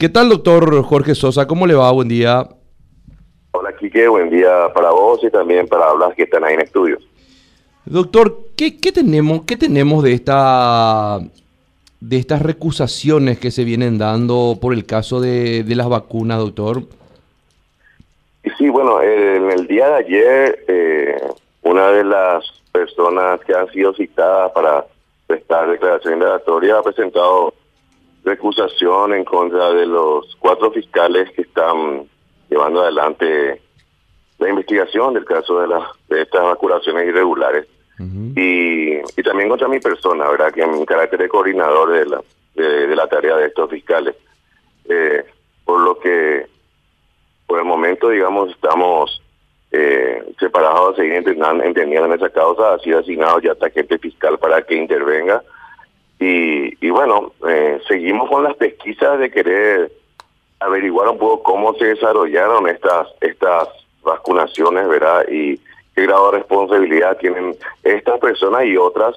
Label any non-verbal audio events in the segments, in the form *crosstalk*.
¿Qué tal, doctor Jorge Sosa? ¿Cómo le va? Buen día. Hola, Quique. Buen día para vos y también para las que están ahí en estudio. Doctor, ¿qué, tenemos, qué tenemos de esta de estas recusaciones que se vienen dando por el caso de, las vacunas, doctor? Sí, bueno, en el día de ayer, eh, una de las personas que han sido citadas para prestar declaración indagatoria ha presentado recusación en contra de los cuatro fiscales que están llevando adelante la investigación del caso de, las de estas vacunaciones irregulares y, y, también contra mi persona, ¿verdad? Que en carácter de coordinador de la, de, la tarea de estos fiscales. Eh, por lo que, por el momento, digamos, estamos eh, separados de seguir entendiendo en esa causa. Ha sido asignado ya agente fiscal para que intervenga. Y, y bueno, eh, seguimos con las pesquisas de querer averiguar un poco cómo se desarrollaron estas estas vacunaciones, ¿verdad? Y qué grado de responsabilidad tienen estas personas y otras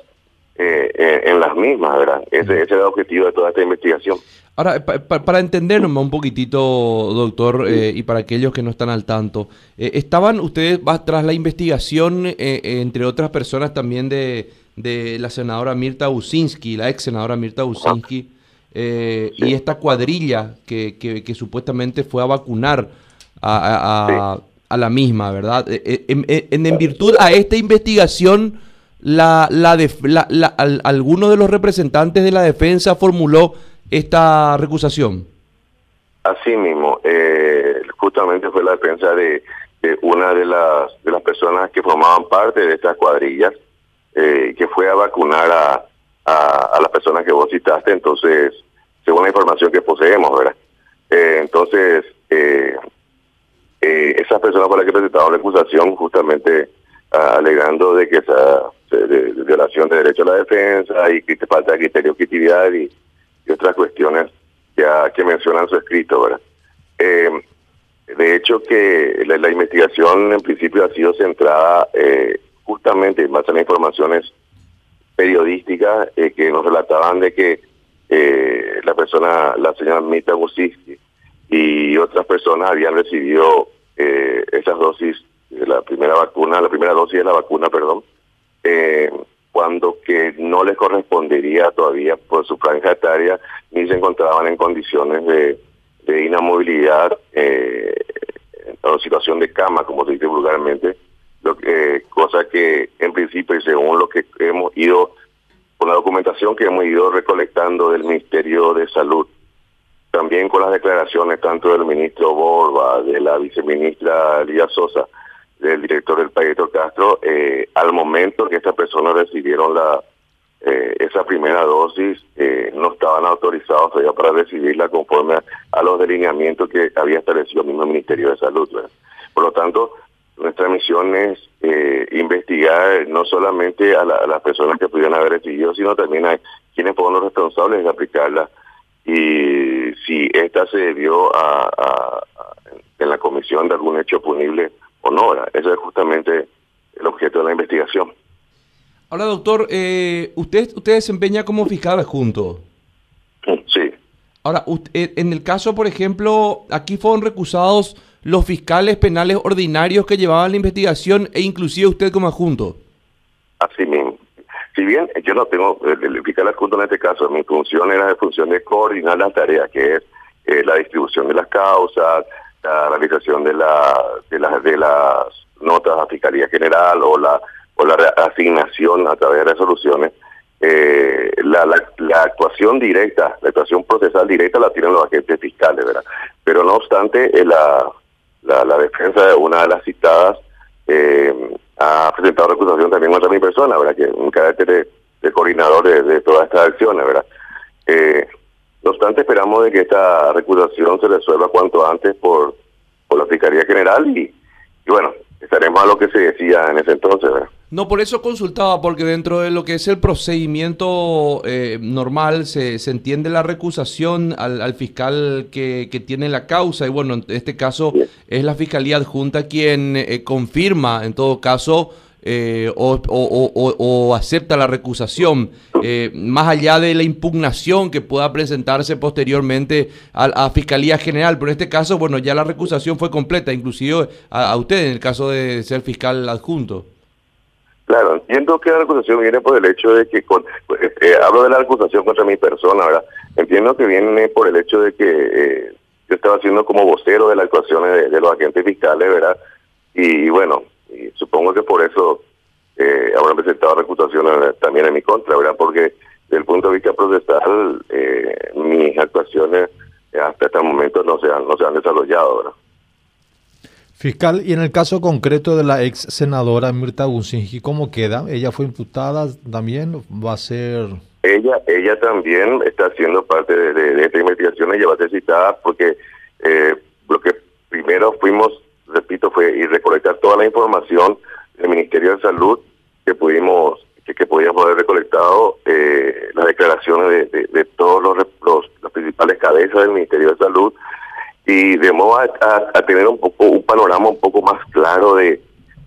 eh, en las mismas, ¿verdad? Ese, ese, es el objetivo de toda esta investigación. Ahora, para entendernos un poquitito, doctor, eh, y para aquellos que no están al tanto, eh, ¿estaban ustedes tras la investigación, entre otras personas también de, de la senadora Mirta Usinski, la ex senadora Mirta Usinski, y esta cuadrilla que, que, supuestamente fue a vacunar a, a la misma, ¿verdad? Eh, eh, en, en, virtud a esta investigación, la, la, la, alguno de los representantes de la defensa formuló esta recusación. Así mismo, eh, justamente fue la defensa de, una de las, de las personas que formaban parte de estas cuadrillas, que fue a vacunar a, a, las personas que vos citaste, entonces, según la información que poseemos, ¿verdad? entonces, eh, eh, esa persona por la que presentaron la acusación justamente ah, alegando de que esa violación de derecho a la defensa y que falta de criterio objetividad y, otras cuestiones ya que mencionan su escrito, ¿verdad? Eh, de hecho que la, investigación en principio ha sido centrada eh, justamente en informaciones periodísticas eh, que nos relataban de que la persona, la señora Mita Gusiski y otras personas habían recibido eh, esas dosis de la primera vacuna, la primera dosis de la vacuna, perdón, eh, cuando que no les correspondería todavía por su franja etaria ni se encontraban en condiciones de, de inamovilidad eh, o situación de cama, como se dice vulgarmente, lo que, cosa que en principio y según lo que hemos ido, con la documentación que hemos ido recolectando del Ministerio de Salud, también con las declaraciones tanto del ministro Borba, de la viceministra Lía Sosa, del director del Payeto Castro, eh, al momento que estas personas recibieron la eh, esa primera dosis, eh, no estaban autorizados todavía para recibirla conforme a, los delineamientos que había establecido el mismo Ministerio de Salud. Por lo tanto, nuestra misión es investigar no solamente a, las personas que pudieron haber recibido, sino también a quienes fueron los responsables de aplicarla y si esta se debió a, en la comisión de algún hecho punible o no. Ese es justamente el objeto de la investigación. Ahora, doctor, eh, usted, usted desempeña como fiscal adjunto. Sí. Ahora, usted, en el caso, por ejemplo, aquí fueron recusados los fiscales penales ordinarios que llevaban la investigación e inclusive usted como adjunto. Así mismo. Si bien yo no tengo el fiscal adjunto en este caso, mi función era de función de coordinar las tareas, que es eh, la distribución de las causas, la realización de, la, de, las de las notas a Fiscalía General o la, o la asignación a través de resoluciones. Eh, la, la, actuación directa, la actuación procesal directa la tienen los agentes fiscales, ¿verdad? Pero no obstante, eh, la, la, la defensa de una de las citadas eh, ha presentado recusación también contra mi persona, ¿verdad? Que un carácter de, coordinador de, todas estas acciones, ¿verdad? Eh, no obstante, esperamos de que esta recusación se resuelva cuanto antes por, por la Fiscalía General y, y bueno, estaremos a lo que se decía en ese entonces, ¿verdad? No, por eso consultaba, porque dentro de lo que es el procedimiento eh, normal se, se, entiende la recusación al, al fiscal que, que, tiene la causa y bueno, en este caso es la Fiscalía Adjunta quien eh, confirma en todo caso eh, o, acepta la recusación, eh, más allá de la impugnación que pueda presentarse posteriormente a, Fiscalía General. Pero en este caso, bueno, ya la recusación fue completa, inclusive a, usted en el caso de ser fiscal adjunto. Claro, entiendo que la recusación viene por el hecho de que, con, eh, hablo de la recusación contra mi persona, ¿verdad? Entiendo que viene por el hecho de que yo estaba haciendo como vocero de las actuaciones de, los agentes fiscales, ¿verdad? Y, bueno, supongo que por eso eh, habrán presentado reputaciones también en mi contra, ¿verdad? Porque desde el punto de vista procesal, eh, mis actuaciones hasta este momento no se han, no se han desarrollado, ¿verdad? Fiscal, y en el caso concreto de la ex senadora Mirta Gunsingi, ¿cómo queda? ¿Ella fue imputada también? ¿Va a ser ella, ella también está siendo parte de, esta investigación, ella va a ser citada porque eh, lo que primero fuimos, repito, fue ir recolectar toda la información del Ministerio de Salud que pudimos que, que podíamos haber recolectado eh, las declaraciones de, todos los, los, las principales cabezas del Ministerio de Salud y de modo a tener un poco un panorama un poco más claro de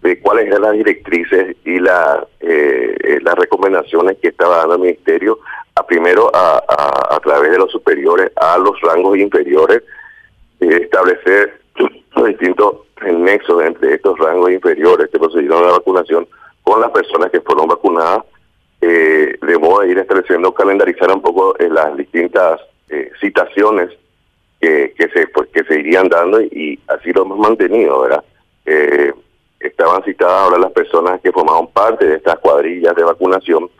de cuáles eran las directrices y la, eh, eh, las recomendaciones que estaba dando el ministerio, a primero a, a, través de los superiores a los rangos inferiores, eh, establecer *clears throat* los distintos nexos entre estos rangos inferiores que procedieron a la vacunación con las personas que fueron vacunadas, de modo a ir estableciendo, calendarizar un poco las distintas citaciones que, que, se, pues, que se irían dando y, así lo hemos mantenido, ¿verdad? estaban citadas ahora las personas que formaban parte de estas cuadrillas de vacunación,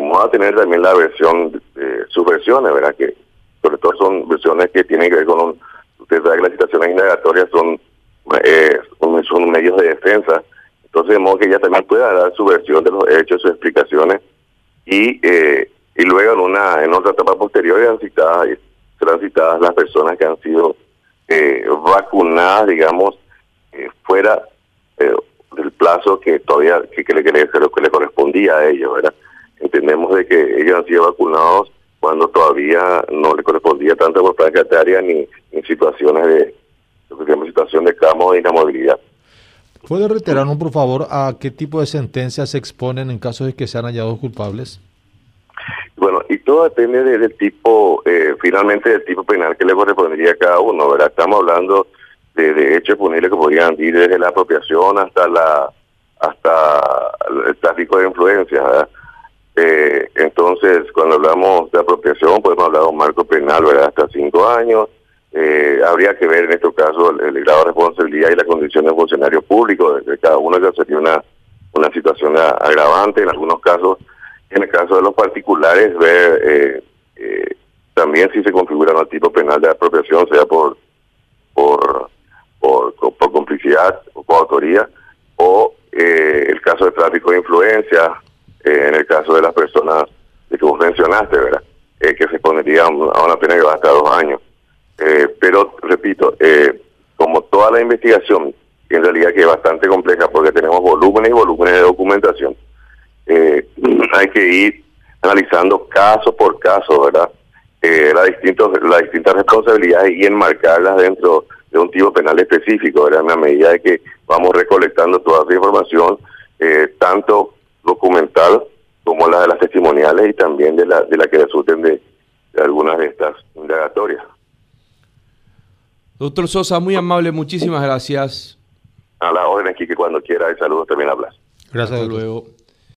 modo a tener también la versión, eh, sus versiones, ¿verdad? Que sobre todo son versiones que tienen que ver con, usted sabe que las citaciones indagatorias son, eh, son, medios de defensa, entonces de modo que ella también pueda dar su versión de los hechos, sus explicaciones, y eh, y luego en una en otra etapa posterior serán citadas, serán citadas las personas que han sido eh, vacunadas, digamos, fuera eh, del plazo que todavía que, que, le, que, le, que le correspondía a ellos, ¿verdad? Entendemos de que ellos han sido vacunados cuando todavía no le correspondía tanto por franja etaria ni en situaciones de lo que situación de camo de inamovilidad. ¿Puede reiterarnos, por favor, a qué tipo de sentencias se exponen en caso de que sean hallados culpables? Bueno, y todo depende del tipo, eh, finalmente del tipo penal que le correspondería a cada uno, ¿verdad? Estamos hablando de, hechos punibles que podrían ir desde la apropiación hasta la hasta el tráfico de influencias. Eh, entonces, cuando hablamos de apropiación, podemos hablar de un marco penal, ¿verdad? Hasta cinco años. Eh, habría que ver en este caso el, grado de responsabilidad y la condición de funcionario público de, cada uno, que sería una, una situación agravante en algunos casos. En el caso de los particulares, ver eh, eh, también si se configura un tipo penal de apropiación, sea por por por, por complicidad o coautoría, o eh, el caso de tráfico de influencia, eh, en el caso de las personas de que vos mencionaste, ¿verdad? Eh, que se pondría a una pena que va hasta dos años. pero, repito, como toda la investigación, en realidad que es bastante compleja porque tenemos volúmenes y volúmenes de documentación, *clears throat* hay que ir analizando caso por caso, ¿verdad? las, distintos, las distintas responsabilidades y enmarcarlas dentro de un tipo penal específico, ¿verdad? a medida de que vamos recolectando toda esa información, eh, tanto documental como la de las testimoniales y también de la, de la que resulten de, algunas de estas indagatorias. Doctor Sosa, muy amable, muchísimas gracias. A la orden, aquí que cuando quiera, el saludo también hablas. Gracias, luego.